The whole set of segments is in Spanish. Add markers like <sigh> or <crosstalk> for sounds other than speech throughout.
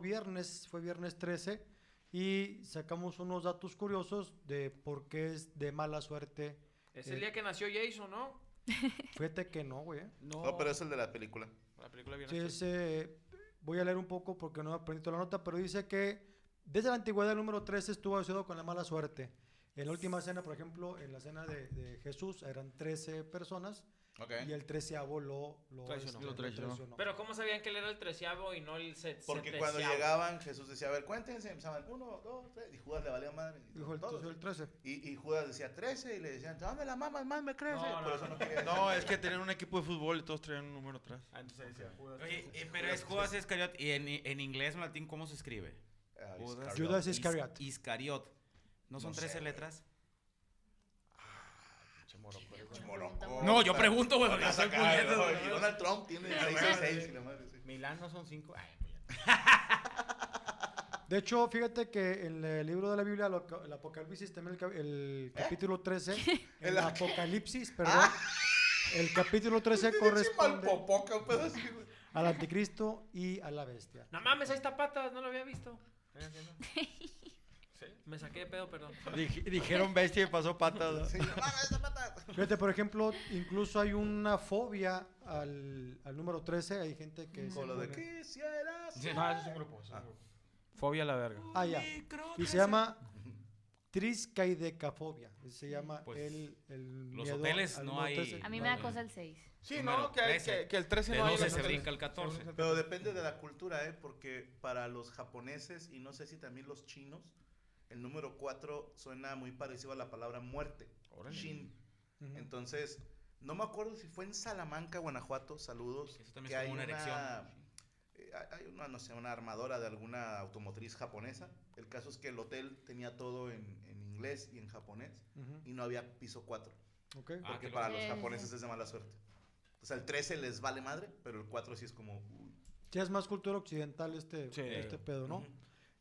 Viernes, fue viernes 13 y sacamos unos datos curiosos de por qué es de mala suerte. Es el día que nació Jason, ¿no? <laughs> Fíjate que no, güey. No, No, pero es el de la película. La película viene Sí, es, eh, voy a leer un poco porque no he aprendido la nota, pero dice que desde la antigüedad el número 13 estuvo asociado con la mala suerte. En la última cena, por ejemplo, en la cena de, de Jesús eran 13 personas Y el treceavo lo, lo, Traicionó. este, Lo traicionó. Pero ¿cómo sabían que él era el treceavo y no el set? Porque cuando llegaban, Jesús decía, a ver, cuéntense, empezaban, uno, dos, tres, y Judas le valía madre. y Dijo el, todos. el 13. Y, y Judas decía 13 y le decían, dame la mamá, más me crece. No, no, Por eso no. quería No, es que tenían un equipo de fútbol y todos traían un número atrás. Ah, entonces decía Judas. Oye, eh, pero es Judas Iscariot. ¿Y en, en inglés o en latín cómo se escribe? Ah, Judas Iscariot. Iscariot. Iscariot. ¿No son No sé, 13 güey. letras? Moroco. No, yo pregunto, güey, porque Estás estoy acá, poniendo, ¿no? güey. Y Donald Trump tiene 666 y la madre, sí. Milán no son 5. De hecho, fíjate que en el libro de la Biblia, el Apocalipsis, también el, el capítulo 13, <laughs> el El- Apocalipsis, perdón, el capítulo 13 Pinche mal corresponde popoca, un pedo así, güey. al anticristo y a la bestia. No mames, ahí está patas, no lo había visto. <laughs> Sí, me saqué de pedo, perdón. <laughs> Dij- dijeron bestia y pasó patas. ¿no? Sí. <laughs> Fíjate, por ejemplo, incluso hay una fobia al, al número 13, hay gente que... Con lo de pone- quisieras. No, ese es un grupo. es un grupo. Fobia a la verga. Ah, ya. Y se llama triscaidecafobia. Se llama Pues, el, el los miedo hoteles al no hay- 13. A mí me da no. cosa el 6. Sí, Número no, que, hay- 13. que, que el 13 De no hay. 12 en se brinca 13. el 14. Pero depende de la cultura, ¿eh? Porque para los japoneses y no sé si también los chinos, el número 4 suena muy parecido a la palabra muerte. Shin. Ujú. Entonces, no me acuerdo si fue en Salamanca, Guanajuato, saludos. Eso también que es hay como una erección. eh, hay una, no sé, una armadora de alguna automotriz japonesa. El caso es que el hotel tenía todo en, en inglés y en japonés Ujú, y no había piso 4. ok. Ah, Porque qué para loco. los japoneses es de mala suerte. O sea, el 13 les vale madre, pero el 4 sí es como... uy. Sí, es más cultura occidental este, Sí. este pedo, ¿no? Ujú.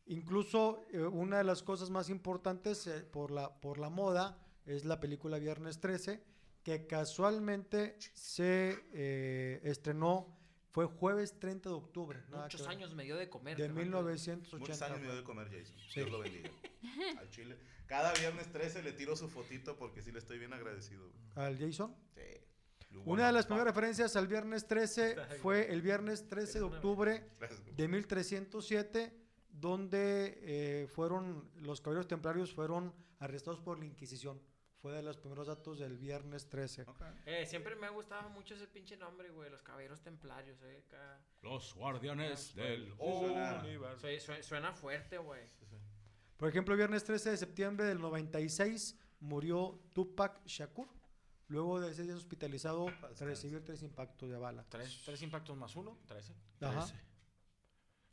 Incluso eh, una de las cosas más importantes eh, por, la, por la moda es la película Viernes 13, que casualmente se eh, estrenó, fue jueves 30 de octubre. Muchos que años me dio de comer. De carnal. 1980. Muchos años me dio de comer Jason. Sí. Dios lo bendiga. <laughs> Al chile. Cada viernes 13 le tiro su fotito porque sí le estoy bien agradecido. Al Jason. Sí. Una de las primeras referencias al viernes 13 fue el viernes 13 de octubre de 1307, donde eh, fueron los caballeros templarios fueron arrestados por la Inquisición. Fue de los primeros datos del viernes 13. Ok. Eh, siempre me ha gustado mucho ese pinche nombre, güey. Los caballeros templarios, eh. acá. Los guardianes del universo. Sue- sue- suena fuerte, güey. Por ejemplo, el viernes 13 de septiembre del 96 murió Tupac Shakur, luego de ser hospitalizado tras recibir tres impactos de bala. Tres, tres impactos más uno, trece. Ajá.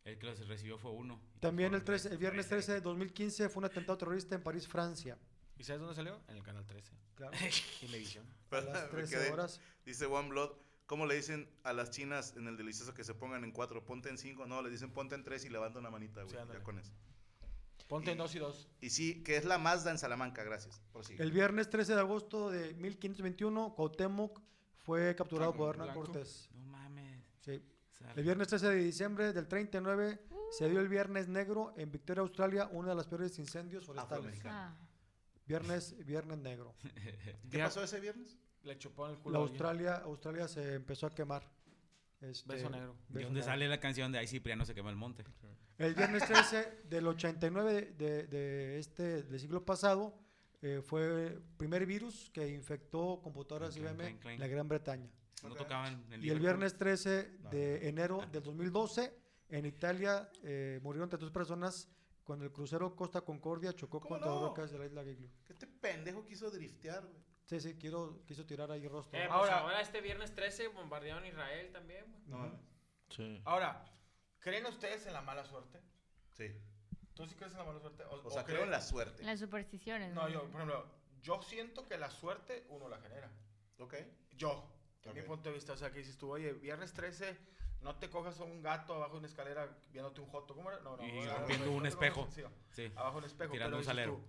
El que los recibió fue uno. También el, 13 el viernes 13 de 2015 fue un atentado terrorista en París, Francia. ¿Y sabes dónde salió? En el canal 13. Claro, <laughs> Imevisión. <laughs> a las Me 13 quedé- horas. Dice One Blood, ¿Cómo le dicen a las chinas en el delicioso que se pongan en cuatro? Ponte en cinco. No, le dicen ponte en tres y levanta una manita, güey. Sí, ya con eso. Ponte en dos y dos. Y sí, que es la Mazda en Salamanca, gracias. Prosigue. El viernes 13 de agosto de 1521, Cuauhtémoc fue capturado por Hernán. Cortés. No mames. Sí. Sale. El viernes 13 de diciembre del 39 se dio el Viernes Negro en Victoria, Australia, uno de los peores incendios forestales. Ah. Viernes, Viernes Negro. <laughs> ¿Qué pasó ese viernes? Le chupó en el La culo. a alguien. Australia, Australia se empezó a quemar. Este, Beso negro. ¿De beso dónde negro. sale la canción de Ay Cipriano se quema el monte? El viernes 13 del 89 de, de- de este del siglo pasado eh, fue el primer virus que infectó computadoras IBM en la Gran Bretaña. No tocaban en Y el viernes 13 No. de enero del 2012 en Italia eh, murieron 32 personas cuando el crucero Costa Concordia chocó ¿Cómo contra no? las rocas de la isla Giglio. Que este pendejo quiso driftear, güey. Sí, sí, quiero, quiso tirar ahí rostro. Eh, pues Ahora- ahora, este viernes 13 bombardearon Israel también, güey. No mames. Sí. Ahora, ¿creen ustedes en la mala suerte? Sí. ¿Tú sí crees en la mala suerte? O sea, creen- creo en la suerte. Las supersticiones. No, yo, por ejemplo, yo siento que la suerte uno la genera. Ok. Yo, en mi Ok. punto de vista, o sea, que dices tú, oye, viernes 13, no te cojas a un gato abajo de una escalera viéndote un joto. ¿Cómo era? No, no. Y no, no, rompiendo no, un no, no, espejo. sí, abajo de un espejo. Tirando pero un salero. tú,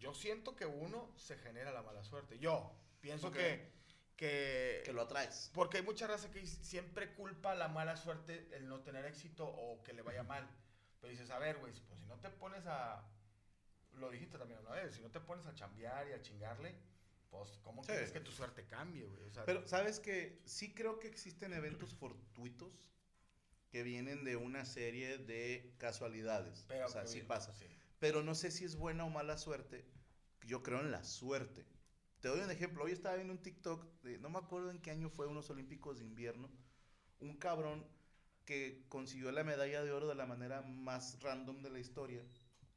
yo siento que uno se genera la mala suerte. Yo pienso Ok. que, que, Que lo atraes. Porque hay mucha raza que siempre culpa la mala suerte el no tener éxito o que le vaya mal. Pero dices, a ver, güey, pues si no te pones a... Lo dijiste también una vez, si no te pones a chambear y a chingarle, pues ¿cómo Sí. quieres que tu suerte cambie, güey? O sea, Pero, ¿sabes que Sí creo que existen eventos fortuitos que vienen de una serie de casualidades. pero o sea, sí bien, pasa. sí. Pero no sé si es buena o mala suerte. Yo creo en la suerte. Te doy un ejemplo. Hoy estaba viendo un TikTok, de- no me acuerdo en qué año fue, unos Olímpicos de invierno. Un cabrón que consiguió la medalla de oro de la manera más random de la historia.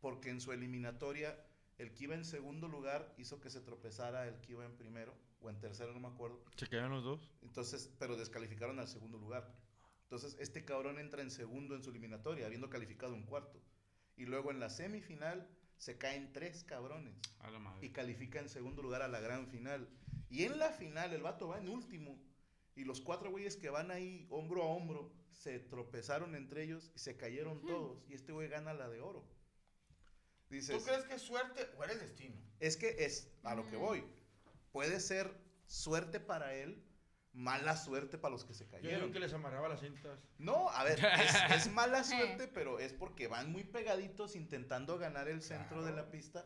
Porque en su eliminatoria, el que iba en segundo lugar hizo que se tropezara el que iba en primero o en tercero, no me acuerdo. ¿Se quedan los dos? Entonces, pero descalificaron al segundo lugar. Entonces, este cabrón entra en segundo en su eliminatoria, habiendo calificado un cuarto. Y luego en la semifinal se caen tres cabrones A la madre. y califica en segundo lugar a la gran final. Y en la final el vato va en último. Y los cuatro güeyes que van ahí hombro a hombro se tropezaron entre ellos y se cayeron todos. Y este güey gana la de oro. Dices, ¿Tú crees que es suerte o eres destino? es que es a lo que voy. Puede ser suerte para él, mala suerte para los que se Yo cayeron. digo que les amarraba las cintas. No, a ver, es, <laughs> es mala suerte, pero es porque van muy pegaditos intentando ganar el centro de la pista.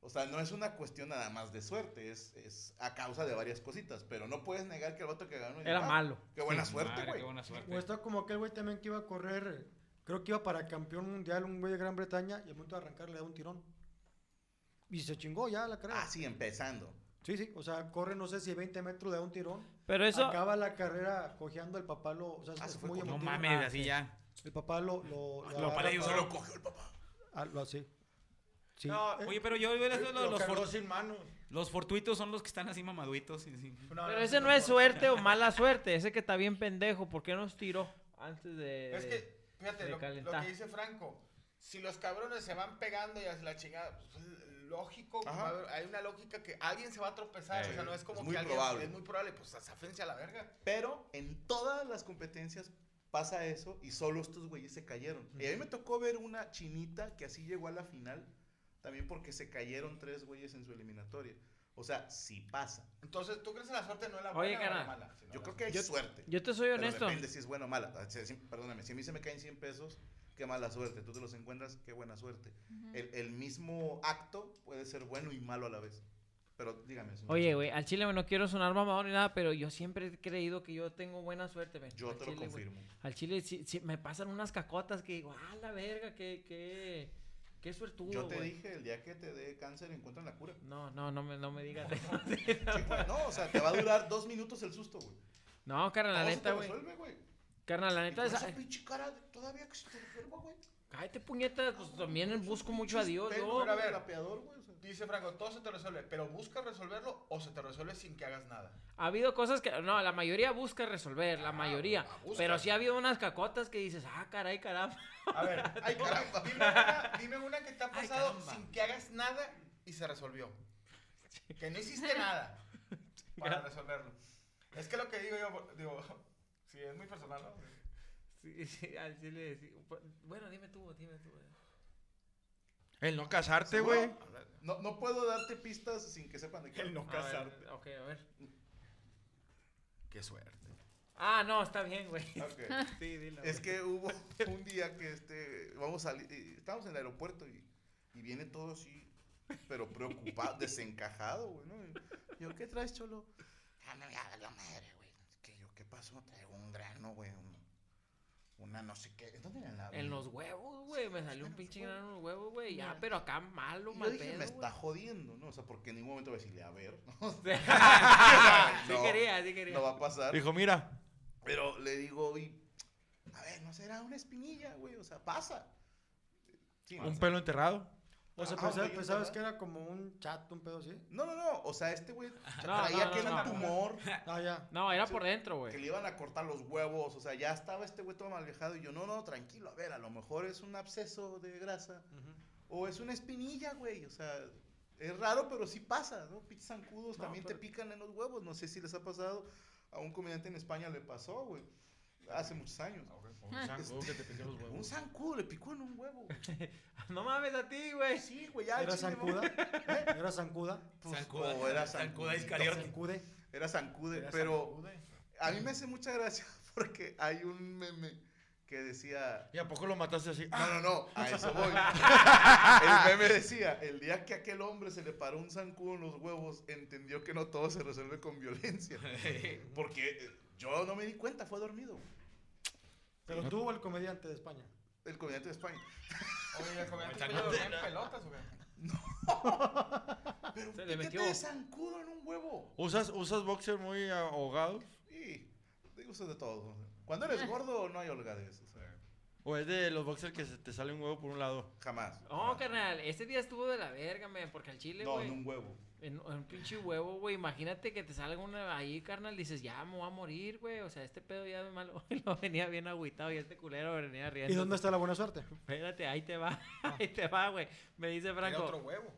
O sea, no es una cuestión nada más de suerte, es, es a causa de varias cositas, pero no puedes negar que el vato que ganó Era ah, malo. Qué buena Sí, suerte, güey. Qué buena suerte. O está como aquel güey también que iba a correr, creo que iba para campeón mundial, un güey de Gran Bretaña, y al momento de arrancar le da un tirón. Y se chingó ya la carrera. Ah, sí, empezando. Sí, sí, o sea, corre no sé si 20 metros, le da un tirón. Pero eso, Acaba la carrera cojeando, el papá lo, o sea, Ah, es fue muy con- No emotivo. mames, Ah, así sí. ya. El papá lo, lo, Lo agarra para ellos solo cogió el papá. Ah, lo así. Sí. No, Eh, Oye, pero yo eso, Lo los, cargó for- sin manos. los fortuitos son los que están así mamaduitos. y sí. pero ese no es suerte o mala suerte. Ese que está bien pendejo. ¿Por qué nos tiró antes de...? Es que, fíjate, lo, que dice Franco, si los cabrones se van pegando y hacia la chingada, pues, es lógico, haber- hay una lógica que alguien se va a tropezar, Eh, o sea, no es como es muy que alguien, probable. es muy probable, pues zafense a la verga. Pero en todas las competencias pasa eso y solo estos güeyes se cayeron. Y a mí me tocó ver una chinita que así llegó a la final, también porque se cayeron tres güeyes en su eliminatoria. O sea, sí pasa. Entonces, ¿tú crees que la suerte no es la Oye, buena o la mala? Sino Yo la creo que hay Yo- suerte. Yo te soy pero honesto. depende si es buena o mala. Ah, si- si- perdóname, si a mí se me caen 100 pesos, qué mala suerte. Tú te los encuentras, qué buena suerte. el, el mismo acto puede ser bueno y malo a la vez. Pero dígame. señor. Oye, güey, al chile, güey, no quiero sonar mamador ni nada, pero yo siempre he creído que yo tengo buena suerte, güey. Yo Al te lo chile, güey. confirmo. Al chile sí- sí, me pasan unas cacotas que digo, ah, la verga, qué, qué, qué suertudo, Yo te güey". dije, el día que te dé cáncer, encuentran la cura. No, no, no me, no me digas eso. <laughs> Sí, güey, no, o sea, te va a durar dos minutos el susto, güey. No, carnal, la neta, güey. Carnal, la neta, esa- pinche cara todavía que se te resuelva, güey. Cállate puñeta, pues también busco mucho a Dios, Pero, yo. a ver. Dice Franco, todo se te resuelve, pero buscas resolverlo o se te resuelve sin que hagas nada. Ha habido cosas que, no, la mayoría busca resolver, la mayoría. ah, busca. Pero sí ha habido unas cacotas que dices, ah, caray, caramba. A ver, <laughs> Ay, dime- caramba. Dime una, dime una que te ha Ay, pasado caramba. sin que hagas nada y se resolvió. Que no hiciste nada <laughs> para resolverlo. Es que lo que digo yo, digo, <laughs> sí, es muy personal, ¿no? Sí, <laughs> sí, al chile, sí. Bueno, dime tú, dime tú. El no casarte, güey. No, no puedo darte pistas sin que sepan de qué. El no A casarte. ver, ok, a ver. Qué suerte. Ah, no, está bien, güey. Ok. <laughs> Sí, dilo. Es que hubo <laughs> un día que este, vamos a salir, eh, estábamos en el aeropuerto y, y viene todo así, pero preocupado, desencajado, güey, yo, ¿qué traes, cholo? Ah, no, ya valió madre, güey. ¿Qué, yo, ¿Qué pasó? Traigo un grano, güey, un- una no sé qué. ¿Dónde era la En los huevos, güey. Me salió un pinche grano en los huevos, güey. Ya, pero acá malo, mal pedo, me está jodiendo, ¿no? O sea, porque en ningún momento voy a decirle, a ver, ¿no? <laughs> <laughs> sí No, quería, sí quería. no va a pasar. Dijo, mira. Pero le digo, y, a ver, no será una espinilla, güey, o sea, pasa. Sí, Un o sea, pelo enterrado. O sea, pensabas, pensabas ¿verdad? que era como un chat, un pedo así. No, no, no, o sea, este güey No, traía no, que no, era un no. tumor, Ah, ya. No, era por dentro, que güey. le iban a cortar los huevos, o sea, ya estaba este güey todo mal viajado y yo, no, no, tranquilo, a ver, a lo mejor es un absceso de grasa o es una espinilla, güey, o sea, es raro, pero sí pasa, ¿no? Pinches zancudos No, también pero- te pican en los huevos, no sé si les ha pasado, a un comediante en España le pasó, güey, hace muchos años. Un zancudo que te pique los Un huevos. zancudo le picó en un huevo. <laughs> No mames a ti, güey. Sí, güey, ya. ¿Era zancuda? ¿Eh? ¿Era zancuda? Pues, Zancuda, o era zancuda Iscariote. ¿Zancude? Era zancude, Era pero Zancude. a mí me hace mucha gracia <laughs> porque hay un meme que decía... ¿Y a poco lo mataste así? No, no, no, a eso voy. <laughs> El meme decía, el día que aquel hombre se le paró un zancudo en los huevos, entendió que no todo se resuelve con violencia. Porque eh, yo no me di cuenta, fue dormido. Pero tú o el comediante de España. El comediante de España. Oye, ¿el comediante tuyo dormía en pelotas o qué? Pero <laughs> Se le ¿qué metió. de zancudo en un huevo? ¿Usas, ¿Usas boxer muy ahogado? Sí, eso de todo. Cuando eres gordo no hay holgadez, o sea, ¿O es de los boxers que se te sale un huevo por un lado? jamás. Oh, jamás. carnal, ese día estuvo de la verga, man, porque al chile, No, güey. en un huevo. En, en un pinche huevo, güey. Imagínate que te salga una ahí, carnal. Dices, ya me voy a morir, güey. O sea, este pedo ya me malo. <laughs> Lo venía bien agüitado y este culero venía riendo. ¿Y dónde está la buena suerte? Espérate, ahí te va. <laughs> Ahí te va, güey. Me dice Franco. otro huevo.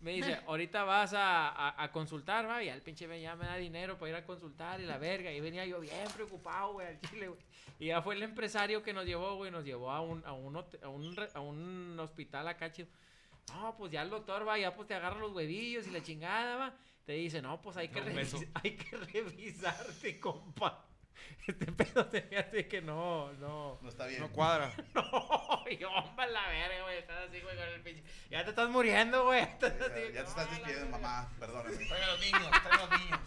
Me, dice, <laughs> ahorita vas a, a, a consultar, va, y el pinche me- ya me da dinero para ir a consultar y la verga. Y venía yo bien preocupado, güey, al chile, güey. Y ya fue el empresario que nos llevó, güey, nos llevó a un, a un, a un, re- a un hospital acá, chido. No, pues ya el doctor va, ya pues te agarra los huevillos y la chingada, va. Te dice, no, pues hay que, revis- <laughs> hay que revisarte, compa. <laughs> Este pedo me hace que no, no. No está bien. No cuadra. <laughs> No, y hombre, la verga, güey. Estás así, güey, con el pinche. Ya te estás muriendo, güey. Estás Ya, así, ya te estás despidiendo, mamá. Perdóname. Trae a los niños, trae a los niños.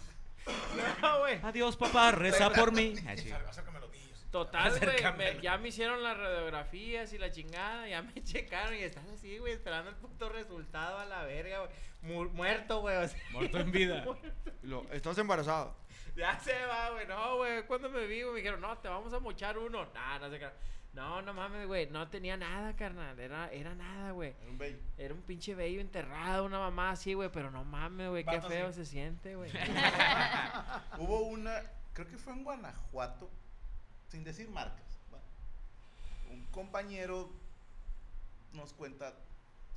No, güey. Adiós, papá, reza por mí. Así. Total, güey. Ya me hicieron las radiografías y la chingada. Ya me <laughs> checaron y estás así, güey, esperando el puto resultado a la verga, güey. Mu- muerto, güey. o sea, Muerto en vida. <laughs> Lo- ¿Estás embarazado? ya se va, güey. No, güey. Cuando me vi, güey, me dijeron, no, te vamos a mochar uno. Nah, no sé qué. No, no mames, güey. No tenía nada, carnal. Era, era nada, güey. Era un bello. Era un pinche bello enterrado, una mamá así, güey. Pero no mames, güey. Qué feo se siente, güey. <laughs> Hubo una, creo que fue en Guanajuato, sin decir marcas. ¿va? Un compañero nos cuenta,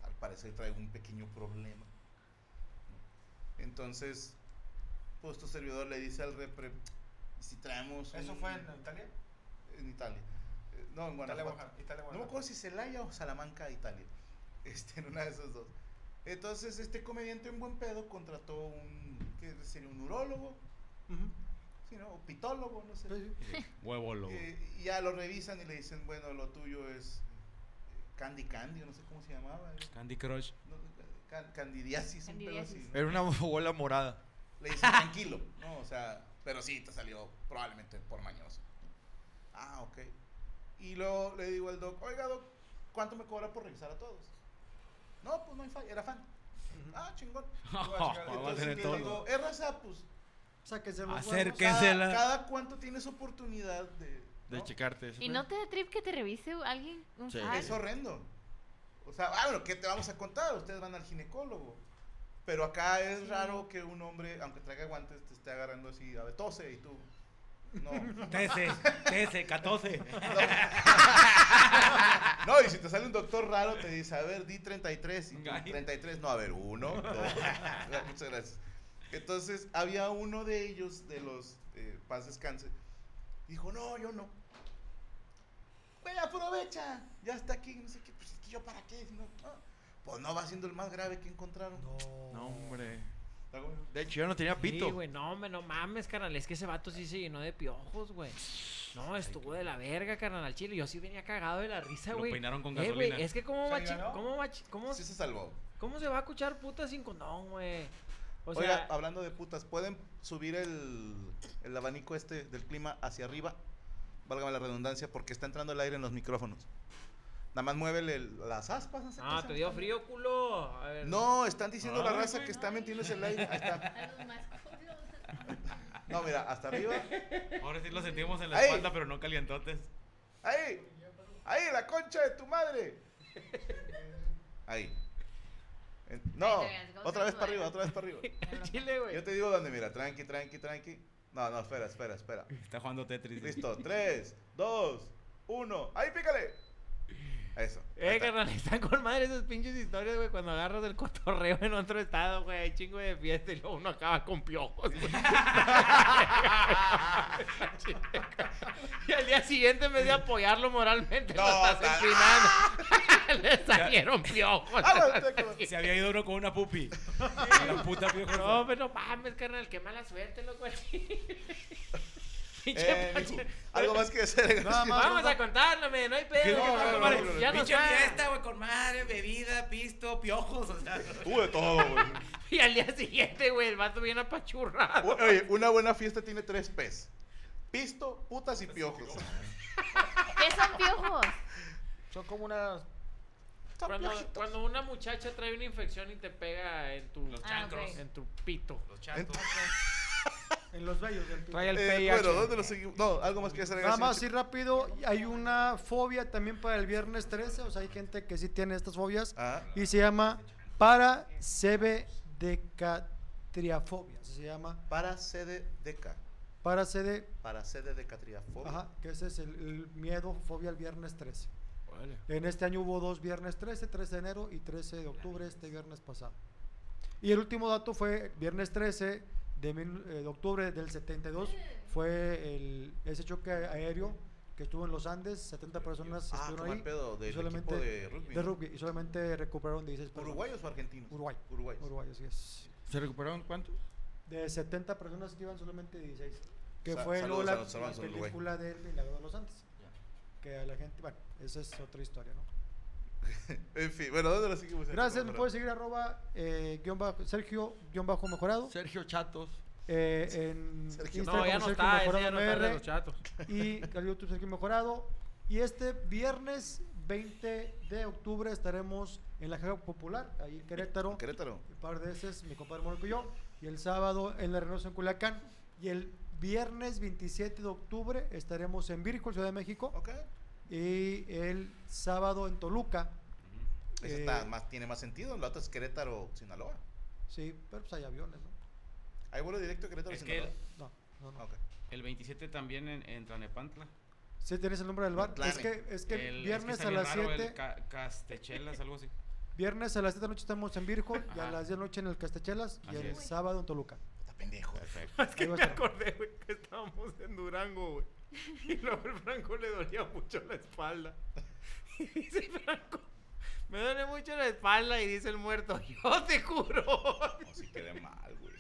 al parecer trae un pequeño problema. Entonces, pues tu servidor le dice al repre, "¿Y si traemos... ¿Eso un-" fue en Italia? en Italia. Eh, No, en Italia, Guanajuato. Oaxaca. Italia, No me acuerdo si Celaya o Salamanca, Italia. <laughs> Este, en una de esas dos. Entonces, este comediante en buen pedo contrató un, ¿qué sería? Un urólogo, ¿sí, no? O pitólogo, no sé. Sí, sí. <laughs> Huevo lobo. Eh, y ya lo revisan y le dicen, bueno, lo tuyo es eh, Candy Candy, no sé cómo se llamaba. eh, Candy Crush. no, can- candidiasis, un pedo así. Era una <laughs> bola morada. Le dicen tranquilo, ¿no? O sea, pero sí, te salió probablemente por mañoso. Ah, ok. Y luego le digo al doc, oiga, doc, ¿cuánto me cobra por revisar a todos? No, pues no hay falla, era fan. Ah, chingón. <laughs> Va a Entonces tener le todo. digo, es raza, pues, Sáquense los huevos. Acerque- cada, cuánto tienes oportunidad de... De ¿no? checarte. eso ¿Y no te da trip que te revise alguien? Un Sí. Es horrendo. O sea, ah, bueno, ¿qué te vamos a contar? Ustedes van al ginecólogo. Pero acá es raro que un hombre, aunque traiga guantes, te esté agarrando así, a ver, tose y tú. No. 13, 13, 14. No, y si te sale un doctor raro, te dice, a ver, di 33. Y tú, Ay. 33, no, a ver, uno, dos. <laughs> Muchas gracias. Entonces, había uno de ellos, de los eh, Paz Descanse, dijo, no, yo no. Güey, aprovecha, ya está aquí, no sé qué, pues es que yo para qué, no, no. Pues no va siendo el más grave que encontraron. No, hombre. Está bueno. De hecho, yo no tenía pito. Sí, güey, no, hombre, no mames, carnal. Es que ese vato sí se llenó de piojos, güey. No, estuvo de la verga, carnal, al chile. Yo sí venía cagado de la risa, Lo güey. peinaron con Eh, güey, gasolina. es que cómo ¿Se va, chi- ganó? cómo va, chi- cómo, Sí se salvó. cómo se va a escuchar puta sin condón, güey. O Oiga, sea, hablando de putas, ¿pueden subir el, el abanico este del clima hacia arriba? Válgame la redundancia, porque está entrando el aire en los micrófonos. Nada más muévele el- las aspas. No, sé qué ah, te dio frío, culo. A ver. No, están diciendo la Ay, raza que está metiéndose el aire. Ahí está. <laughs> A los más culos. No, mira, hasta arriba. Ahora sí lo sentimos en la ¡Ay! espalda, pero no calientotes. Ahí. Ahí, la concha de tu madre. Ahí. No, Ahí te ves, ¿cómo otra vez para arriba, otra vez para arriba. <laughs> Chile, güey. Yo te digo dónde, mira, tranqui, tranqui, tranqui. No, no, espera, espera, espera. Está jugando Tetris. Listo, 3, 2, 1. ¡Ahí, pícale! Eso. Eh, está. carnal, están con madre esas pinches historias, güey, cuando agarras el cotorreo en otro estado, güey, hay chingo de fiesta y luego uno acaba con piojos, güey. <laughs> y al día siguiente, en vez de apoyarlo moralmente, lo No, estás está- empinando. <laughs> <laughs> Le salieron piojos. Como- Se había ido uno con una pupi. La <laughs> puta piojosa. No, pero no mames, carnal, qué mala suerte, loco. <laughs> Pinche Eh, mijo, algo más que hacer. Nada más. Vamos a contarlo, men, no hay pedo. No, no, no, no, no, no, ya no Pinche fiesta, güey, con madre, bebida, pisto, piojos. O sea, de todo, güey. Y al día siguiente, güey, el vato viene apachurrado. Oye, una buena fiesta tiene tres P's. Pisto, putas y piojos. ¿Qué son piojos? Son como unas. Cuando, cuando una muchacha trae una infección y te pega en tu, Los Ah, chancros. en tu pito. Los chancros. <laughs> En los vellos del. Trae el Eh, bueno, ¿dónde lo seguimos? No, algo más que hacer. Nada más así rápido, hay una fobia también para el viernes 13, o sea, hay gente que sí tiene estas fobias Ah, y se llama parasebedecatriafobia, así se llama para sede deca. parasede, Para sede de catriafobia. ajá, que ese es el, el miedo, fobia al viernes 13. En este año hubo dos viernes 13, 13 de enero y 13 de octubre, este viernes pasado. Y el último dato fue viernes 13 de, mil- eh, de octubre del 72, fue el, ese choque aéreo que estuvo en los Andes, 70 personas Ah, estuvieron ahí. pedo, y del solamente- equipo de rugby, de rugby, y solamente recuperaron 16 personas. ¿Uruguayos o argentinos? Uruguay. Uruguayos. Uruguay, así es. ¿Se recuperaron cuántos? De 70 personas que iban solamente 16. Que Sa- fue la, a los la película del Milagro de los Andes. Que a la gente, bueno, esa es otra historia, ¿no? <laughs> En fin, bueno, ¿dónde lo seguimos? Gracias, me puedes seguir arroba eh, guion bajo, Sergio guion bajo mejorado. Sergio Chatos. eh, en Sergio. Instagram No, ya no Sergio está, Mejorado ya no está el los chatos. y al YouTube Sergio Mejorado. Y este viernes 20 de octubre estaremos en la Jaga Popular, ahí en Querétaro. Querétaro. Un par de veces mi compadre Mónico y yo. Y el sábado en la Reynosa en Culiacán. Y el viernes 27 de octubre estaremos en Virgo, Ciudad de México. Ok. Y el sábado en Toluca. Ese Eh, está más, tiene más sentido. La otra es Querétaro, Sinaloa. Sí, pero pues hay aviones, ¿no? ¿Hay vuelo directo a Querétaro, Es que Sinaloa? No, no, no. Ok. El 27 también en, en Tlanepantla. Sí, tienes el nombre del bar. Tlane. Es que, es que El- es que viernes está a las raro, el 7. ca- Castechelas, algo así. Viernes a las 7 de la noche estamos en Virgo y a las 10 de la noche en el Castechelas y el es. sábado en Toluca. Pendejo. Es que me acordé, güey, que estábamos en Durango, güey. Y luego el Franco le dolía mucho la espalda. Y dice Franco, me duele mucho la espalda. Y dice el muerto, yo te juro. No, sí quedé mal, güey.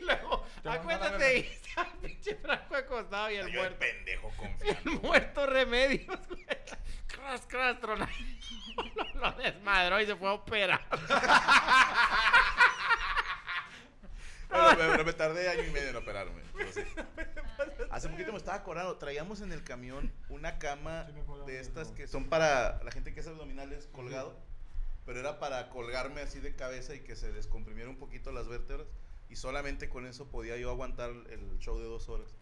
Y luego, acuérdate, y está el pinche Franco acostado y el Yo muerto. pendejo <laughs> El confiando. muerto remedios, güey. Cras, cras, tronando. Lo, <laughs> lo desmadró y se fue a operar. <laughs> Pero me tardé año y medio en operarme. <laughs> sí. Hace poquito me estaba acordando, traíamos en el camión una cama de estas que son para la gente que hace abdominales colgado, pero era para colgarme así de cabeza y que se descomprimiera un poquito las vértebras y solamente con eso podía yo aguantar el show de dos horas.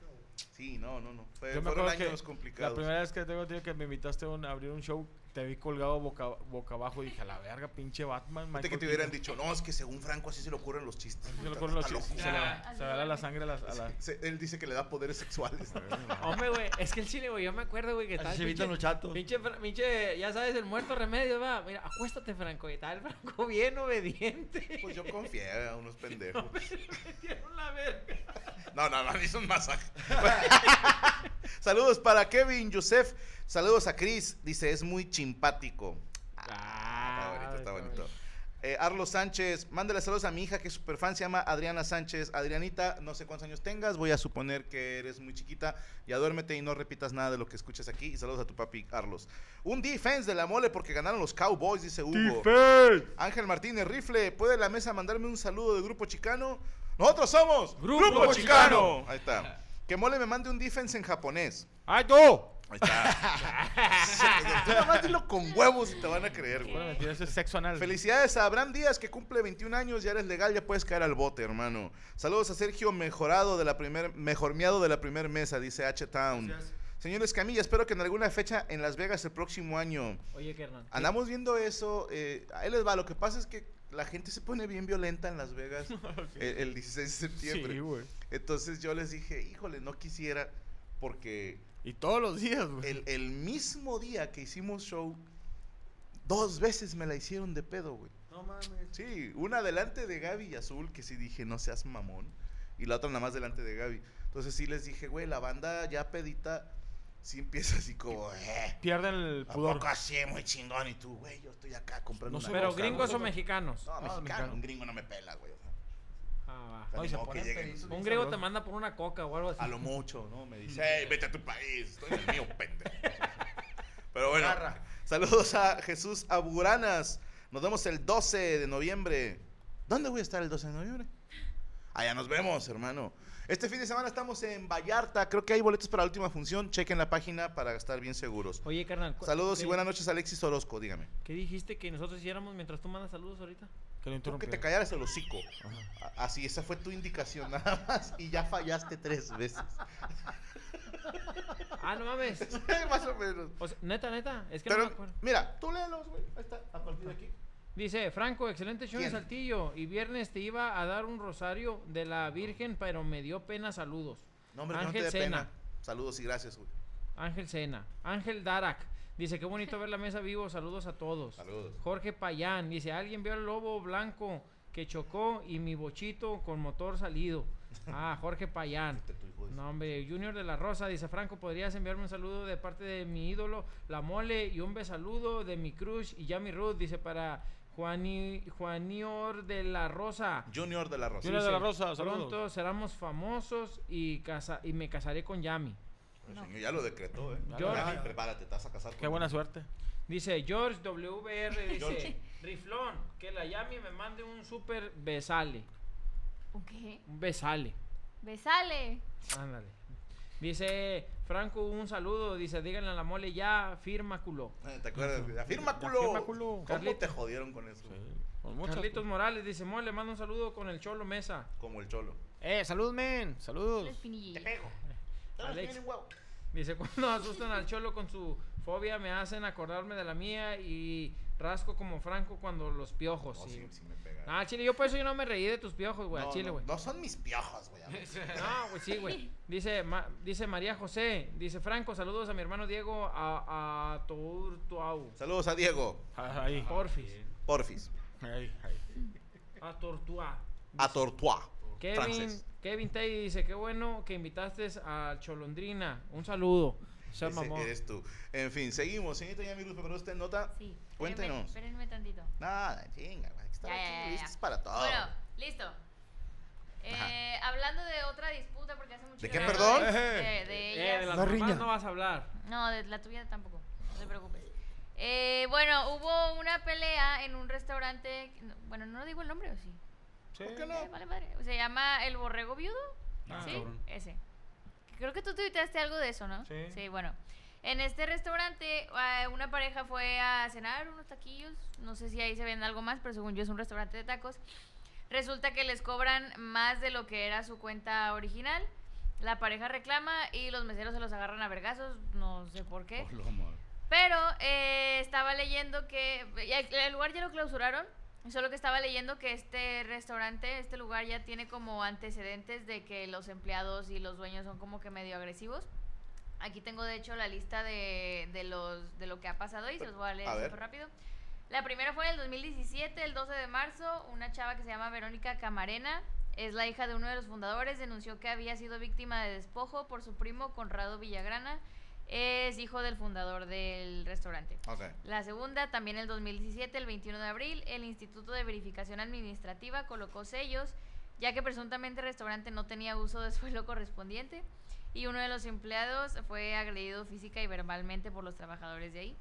Sí, no, no, no. Fue, Yo me fueron que años complicados. La primera vez que tengo tío, que me invitaste a un- a abrir un show, te vi colgado boca, boca abajo y dije, a la verga, pinche Batman. Fíjate que Michael te hubieran Keaton". dicho, no, es que según Franco así se le ocurren los chistes. Se le ocurren los chistes. Se le Ah, va- se va a la sangre a las- a la... Se- Él dice que le da poderes sexuales. <laughs> Hombre, güey, es que el chile, güey, yo me acuerdo, güey, que el se evitan los chatos. Pinche, pinche, ya sabes, el muerto remedio, va. Mira, acuéstate, Franco. Y tal, <laughs> Franco bien obediente. Pues yo confié a unos <laughs> pendejos. Me metieron la verga. No, no, no, me hizo un masaje. Saludos para Kevin, Joseph. Saludos a Chris. Dice, es muy chimpático. Ah, está bonito, está bonito. Eh, Arlo Sánchez, mándale saludos a mi hija que es super fan, se llama Adriana Sánchez. Adrianita, no sé cuántos años tengas, voy a suponer que eres muy chiquita. Ya duérmete y no repitas nada de lo que escuchas aquí. Y saludos a tu papi, Carlos. Un defense de la mole porque ganaron los Cowboys, dice Hugo. Ángel Martínez, rifle, ¿puede la mesa mandarme un saludo de Grupo Chicano? Nosotros somos Grupo Chicano. Ahí está. Que mole me mande un defense en japonés. ¡Ay, tú! Ahí está. <laughs> Tú nada más dilo con huevos y te van a creer, güey. Bueno, mentira, eso es sexo anal. Felicidades a Abraham Díaz que cumple 21 años, ya eres legal, ya puedes caer al bote, hermano. Saludos a Sergio Mejorado de la primer, mejormeado de la primer mesa, dice H Town. Gracias. Señor Escamilla, espero que en alguna fecha en Las Vegas el próximo año. Oye, carnal. Andamos viendo eso, eh, ahí les va, lo que pasa es que la gente se pone bien violenta en Las Vegas <laughs> el, el 16 de septiembre. Sí, güey. Entonces yo les dije, híjole, no quisiera, porque Y todos los días, güey. el, el mismo día que hicimos show, dos veces me la hicieron de pedo, güey. No mames. Sí, una delante de Gaby y Azul, que sí dije, no seas mamón. Y la otra nada más delante de Gaby. Entonces sí les dije, güey, la banda ya pedita, sí empieza así como, eh. Pierden el ¿A pudor. poco así, muy chingón? Y tú, güey, yo estoy acá comprando No una sé, Pero cosa, gringos ¿no? o mexicanos. No, Ah, mexicano, mexicano. un gringo no me pela, güey. o sea, Ah, o sea, No, que lleguen. va. Un griego te manda por una coca o algo así. A lo mucho, ¿no? Me dice, <laughs> hey, vete a tu país, estoy en el mío, <laughs> pendejo. Pero bueno, Garra. saludos a Jesús Aburanas. Nos vemos el 12 de noviembre. ¿Dónde voy a estar el 12 de noviembre? Allá nos vemos, hermano. Este fin de semana estamos en Vallarta. Creo que hay boletos para la última función. Chequen la página para estar bien seguros. Oye, carnal. Saludos y ¿qué- buenas noches, Alexis Orozco. Dígame. ¿Qué dijiste que nosotros hiciéramos mientras tú mandas saludos ahorita? Que lo Tú que te callaras el hocico. Así, esa fue tu indicación nada más. Y ya fallaste tres veces. Ah, no mames. <laughs> Más o menos. O sea, neta, neta. Es que no me acuerdo. mira, tú léelos, güey. Ahí está, a partir de aquí. Dice, Franco, excelente show en. Saltillo. Y viernes te iba a dar un rosario de la Virgen, pero me dio pena saludos. No, hombre, que no te Ángel Sena. pena. Saludos y gracias, güey. Ángel Sena. Ángel Darak. Dice, qué bonito ver la mesa vivo. Saludos a todos. Saludos. Jorge Payán. Dice, alguien vio al lobo blanco que chocó y mi bochito con motor salido. <laughs> Ah, Jorge Payán. No, hombre, Junior de la Rosa dice, Franco, ¿podrías enviarme un saludo de parte de mi ídolo, La Mole, y un besaludo de mi crush y Yami Ruth? Dice, para Juani, Juanior de la Rosa. Junior de la Rosa. Junior de la Rosa, saludos. Pronto seremos famosos y, casa y me casaré con Yami. El señor ya lo decretó, ¿eh? Ya, prepárate, te vas a casar con Qué buena suerte. Dice George WR, dice, George. Riflón, que la Yami me mande un super besale. ¿Un qué? Un besale. Besale. Ándale. Dice Franco, un saludo. Dice, díganle a la mole ya, firma culo. Eh, ¿Te acuerdas? Afirma culo. Afirma culo. ¿Cómo te jodieron con eso? Sí, con muchas Carlitos cosas. Morales dice, mole, manda un saludo con el Cholo Mesa. Como el cholo. Eh, salud, men. Saludos. La espinilla. Alex. Dice, <laughs> cuando asustan al Cholo con su fobia me hacen acordarme de la mía y rasco como Franco cuando los piojos. No, sí. sí, sí me pega. Ah, Chile, yo por eso yo no me reí de tus piojos, güey, no, a Chile, no, güey. no son mis piojos, güey. <laughs> No, güey, sí, güey. Dice, Ma- dice María José, dice Franco, saludos a mi hermano Diego a, a Tortuau. Saludos a Diego. Ahí. Porfis. Porfis. Ahí, ahí. A Tortua. A Tortuá. Kevin. Kevin Tay dice, qué bueno que invitaste a Cholondrina. Un saludo. Ese eres tú. En fin, seguimos. Señorita Yami ¿pero usted nota? Sí. Cuéntenos. Espérenme, espérenme tantito. Nada, chinga. Está Ya, aquí, ya, ya. para todo. Bueno, listo. Eh, hablando de otra disputa, porque hace mucho ¿De qué, no perdón? De, de Eh, de ellas. las La riña. no vas a hablar. No, de la tuya tampoco. No te preocupes. Eh, bueno, hubo una pelea en un restaurante. no, Bueno, no digo el nombre, ¿o sí? ¿Por qué no? Eh, vale madre. Se llama El Borrego Viudo. Ah, sí, cabrón. ese. Creo que tú tuiteaste algo de eso, ¿no? Sí. Sí, bueno. En este restaurante, eh, una pareja fue a cenar unos taquillos. No sé si ahí se vende algo más, pero según yo es un restaurante de tacos. Resulta que les cobran más de lo que era su cuenta original. La pareja reclama y los meseros se los agarran a vergazos, no sé por qué. Pero eh, estaba leyendo que el lugar ya lo clausuraron. Solo que estaba leyendo que este restaurante, este lugar ya tiene como antecedentes de que los empleados y los dueños son como que medio agresivos. Aquí tengo de hecho la lista de, de los, de lo que ha pasado y se los voy a leer A súper rápido. La primera fue en el 2017, el 12 de marzo, una chava que se llama Verónica Camarena, es la hija de uno de los fundadores, denunció que había sido víctima de despojo por su primo Conrado Villagrana, es hijo del fundador del restaurante. Ok. La segunda, también el 2017, el 21 de abril, el Instituto de Verificación Administrativa colocó sellos, ya que presuntamente el restaurante no tenía uso de suelo <laughs> correspondiente y uno de los empleados fue agredido física y verbalmente por los trabajadores de ahí.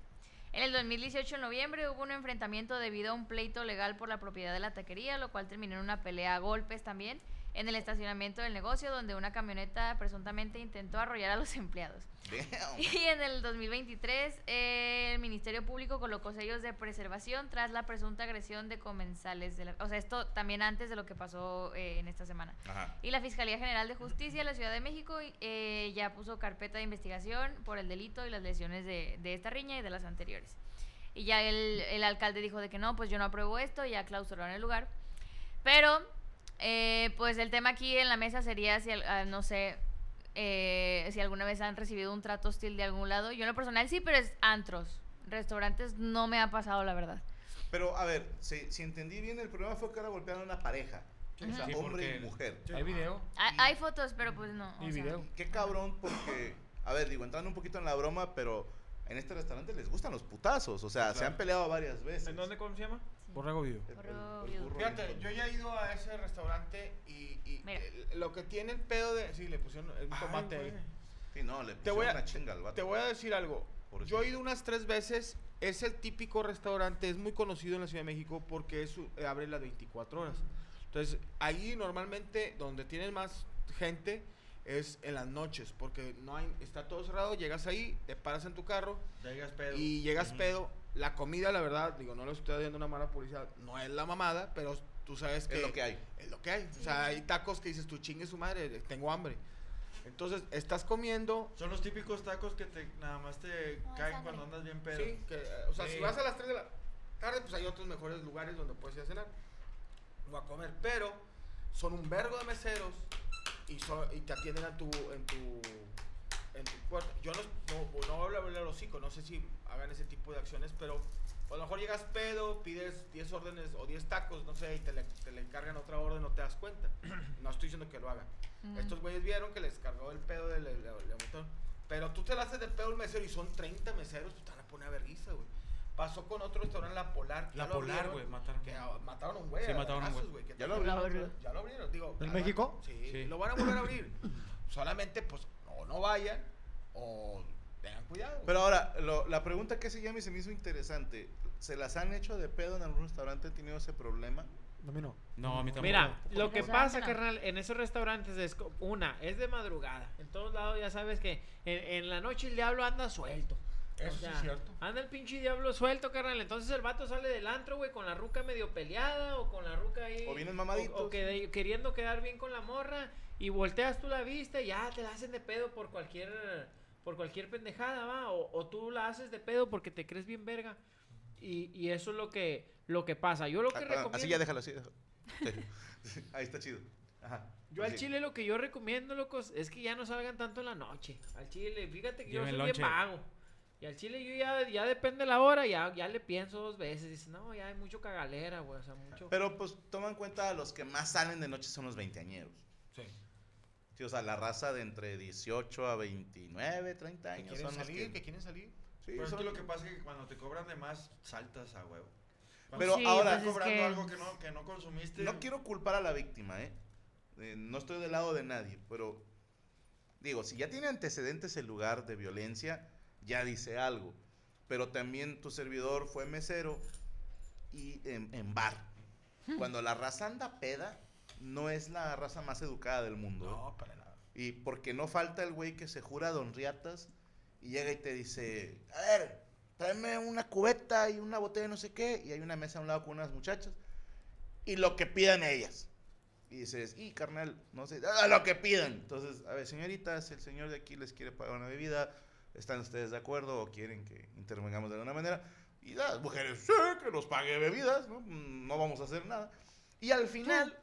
En el 2018, en noviembre, hubo un enfrentamiento debido a un pleito legal por la propiedad de la taquería, lo cual terminó en una pelea a golpes también en el estacionamiento del negocio, donde una camioneta presuntamente intentó arrollar a los <laughs> empleados. Damn. Y en el 2023, eh, el Ministerio Público colocó sellos de preservación tras la presunta agresión de comensales. De la- o sea, esto también antes de lo que pasó eh, en esta semana. Ajá. Y la Fiscalía General de Justicia de la Ciudad de México eh, ya puso carpeta de investigación por el delito y las lesiones de, de esta riña y de las anteriores. Y ya el, el alcalde dijo de que no, pues yo no apruebo esto, ya clausuraron el lugar. Pero, eh, pues el tema aquí en la mesa sería si, al- ah, no sé, eh, si alguna vez han recibido un trato hostil de algún lado. Yo en lo personal sí, pero es antros. Restaurantes no me ha pasado, la verdad. Pero, a ver, si, si entendí bien, el problema fue que ahora golpearon a una pareja. O sea, Sí, hombre y mujer. ¿Hay video? Hay, hay fotos, pero pues no. o ¿Y sea, video? Qué cabrón, porque, a ver, digo, entrando un poquito en la broma, pero en este restaurante les gustan los putazos. O sea, se han peleado varias veces. ¿En dónde, cómo se llama? Borrego burro Fíjate, yo ya he ido a ese restaurante y, y el- lo que tiene el pedo de... Sí, le pusieron el tomate ahí. Sí, no, le Te voy pusieron a- una chinga al vato. Te voy a decir algo. Por Yo he ido unas tres veces. Es el típico restaurante, es muy conocido en la Ciudad de México porque es, eh, abre las 24 horas. Entonces, ahí normalmente donde tienen más gente es en las noches porque no hay, está todo cerrado, llegas ahí, te paras en tu carro Llegas pedo. y llegas pedo. La comida, la verdad, digo, no le estoy dando una mala publicidad, no es la mamada, pero tú sabes que Es lo que hay. es lo que hay. O sea, hay tacos que dices, tú chingue su madre, tengo hambre. Entonces, estás comiendo Son los típicos tacos que te nada más te No, caen cuando andas bien pedo. Sí, que, o sea, Sí. si vas a las 3 de la tarde, pues hay otros mejores lugares donde puedes ir a cenar o a comer, pero son un vergo de meseros y, son- y te atienden en tu, en tu, en tu puerta. Yo no, no, no voy a hablar el hocico, no sé si hagan ese tipo de acciones, pero a lo mejor llegas pedo, pides 10 órdenes o 10 tacos, no sé, y te le, te le encargan otra orden, no te das cuenta. <clears throat> No estoy diciendo que lo hagan. Mm. Estos güeyes vieron que les cargó el pedo del del- del motor. Pero tú te la haces de pedo el mesero y son 30 meseros, pues te van a poner a vergüenza, güey. Pasó con otro restaurante, La Polar. que La ya lo Polar, güey, mataron. Que mataron a un güey. Sí, mataron a un güey. que Ya lo abrieron. Ya lo abrieron, digo. ¿En México? Sí, Sí. lo van a volver a abrir. Solamente, pues, o no vayan o tengan cuidado. Pero ahora, lo- la pregunta que se llama y se me hizo interesante. ¿Se las han hecho de pedo en algún restaurante? ¿Han tenido ese problema? A mí no. No, a mí tampoco. Mira, lo que pasa, no. carnal, en esos restaurantes es una, es de madrugada. En todos lados ya sabes que en, en la noche el diablo anda suelto. Eso O sí sea, es cierto. Anda el pinche diablo suelto, carnal. Entonces el vato sale del antro, güey, con la ruca medio peleada o con la ruca ahí. O vienen o- mamaditos. O, que- queriendo quedar bien con la morra y volteas tú la vista y ya te la hacen de pedo por cualquier por cualquier pendejada, va. O, o tú la haces de pedo porque te crees bien verga. Y, y eso es lo que, lo que pasa. Yo lo que Ah, recomiendo... así ya déjalo, así déjalo. <laughs> Sí. <laughs> Ahí está chido. Ajá. Yo al Sí. chile lo que yo recomiendo, locos, es que ya no salgan tanto en la noche. Al chile, fíjate que yo Lleven soy bien vago. Y al chile yo ya, ya depende la hora, ya, ya le pienso dos veces. Dice, no, ya hay mucho cagalera, güey, o sea, mucho... Pero pues toma en cuenta los que más salen de noche son los veinteañeros. Sí. Sí, o sea, la raza de entre 18 a 29, 30 Que años quieren son los salir, que... que quieren salir. Sí, Pero es son- que lo que pasa es que cuando te cobran de más, saltas a huevo. Cuando Pero Sí, ahora, pues estás es cobrando que- algo que no, que no consumiste. no quiero culpar a la víctima, ¿eh? Eh, No estoy del lado de nadie, pero digo, si ya tiene antecedentes el lugar de violencia, ya dice algo. Pero también tu servidor fue mesero y en, en bar. Cuando la raza anda peda, no es la raza más educada del mundo. ¿eh? No, para nada. Y porque no falta el güey que se jura Don Riatas y llega y te dice, a ver, tráeme una cubeta y una botella de no sé qué, y hay una mesa a un lado con unas muchachas, y lo que pidan ellas. Y dices, y carnal, no sé, "Ah, lo que pidan. Entonces, a ver, señoritas, el señor de aquí les quiere pagar una bebida, ¿Están ustedes de acuerdo o quieren que intervengamos de alguna manera? Y las mujeres, sí, que nos pague bebidas, ¿no? Mm, No vamos a hacer nada. Y al final,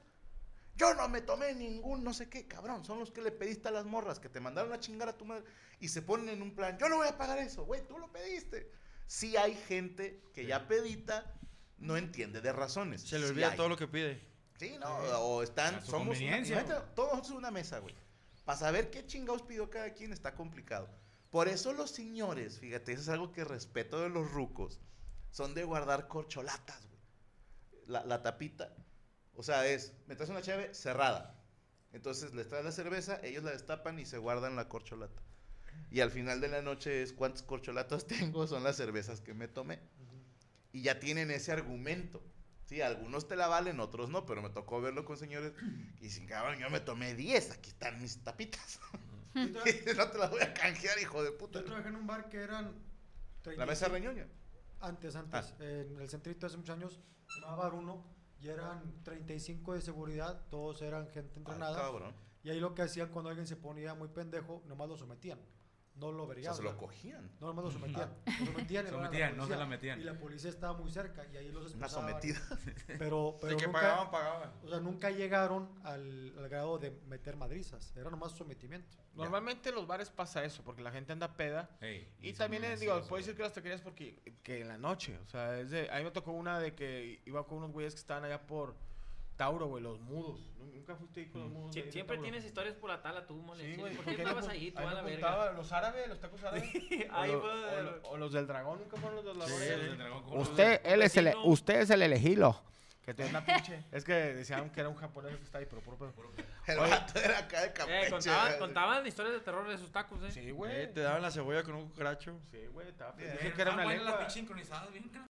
yo no me tomé ningún no sé qué, cabrón. Son los que le pediste a las morras que te mandaron a chingar a tu madre y se ponen en un plan, yo no voy a pagar eso, güey, tú lo pediste. Sí hay gente que ya pedita no entiende de razones. Se le Sí olvida hay. todo lo que pide. Sí, no, o están, somos una, todos en una mesa, güey. Para saber qué chingados pidió cada quien está complicado. Por eso los señores, fíjate, eso es algo que respeto de los rucos, son de guardar corcholatas, güey. La, la tapita, o sea, es, me traes una chave cerrada. Entonces les traes la cerveza, ellos la destapan y se guardan la corcholata. Y al final de la noche es cuántas corcholatas <laughs> tengo, son las cervezas que me tomé. Y ya tienen ese argumento. Sí, algunos te la valen, otros no, pero me tocó verlo con señores y dicen, cabrón, yo me tomé 10, aquí están mis tapitas. <laughs> <laughs> Yo no te las voy a canjear, hijo de puta. Yo trabajé en un bar que eran... La mesa 35 reñoña. Antes, antes. En el centrito hace muchos años, se llamaba Bar 1 y eran 35 de seguridad, todos eran gente entrenada. Y ahí lo que hacían cuando alguien se ponía muy pendejo, nomás lo sometían. No lo O verían. sea, se lo cogían. No, nomás lo sometían. Lo sometían, <laughs> y Se lo daban a metían, no se la metían. Y la policía estaba muy cerca y ahí los Una esposaban. sometida. <laughs> <laughs> Pero, pero que nunca, pagaban, pagaban. O sea, nunca llegaron al, al grado de meter madrizas. Era nomás sometimiento. Normalmente en los bares pasa eso, porque la gente anda peda. Y también, es, digo, güey. decir que las taquerías porque que en la noche, o sea, es de, a mí me tocó una de que iba con unos güeyes que estaban allá por Tauro, güey, los mudos. ¿Nunca fuiste ahí con los mudos? Sie- ahí de siempre tienes historias por la tala tú, mole. Sí, güey. ¿Por qué apu- ahí tú a la verga? Los árabes, los tacos árabes. <laughs> Ahí o, o de- lo- o los del dragón, nunca fueron los del dragón. Sí, los del dragón. Usted, él es el, Vecino. usted es el elegido. Que te una pinche. <laughs> Es que decían que era un japonés que está ahí, pero puro pedo. El vato era acá de Campeche. Eh, contaban, ¿verdad? contaban historias de terror de sus tacos, eh. Sí, Eh, güey. te daban la cebolla con un cucaracho. Sí, güey, estaba Bien. Dije que era una las lengua. pinches sincronizadas, bien, cabrón.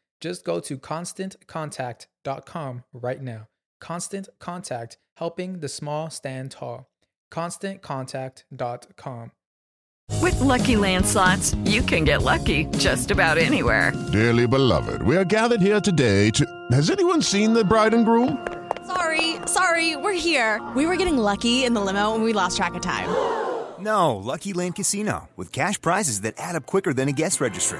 Just go to constantcontact.com right now. Constant Contact, helping the small stand tall. ConstantContact.com. With Lucky Land slots, you can get lucky just about anywhere. Dearly beloved, we are gathered here today to. Has anyone seen the bride and groom? Sorry, sorry, we're here. We were getting lucky in the limo and we lost track of time. No, Lucky Land Casino, with cash prizes that add up quicker than a guest registry.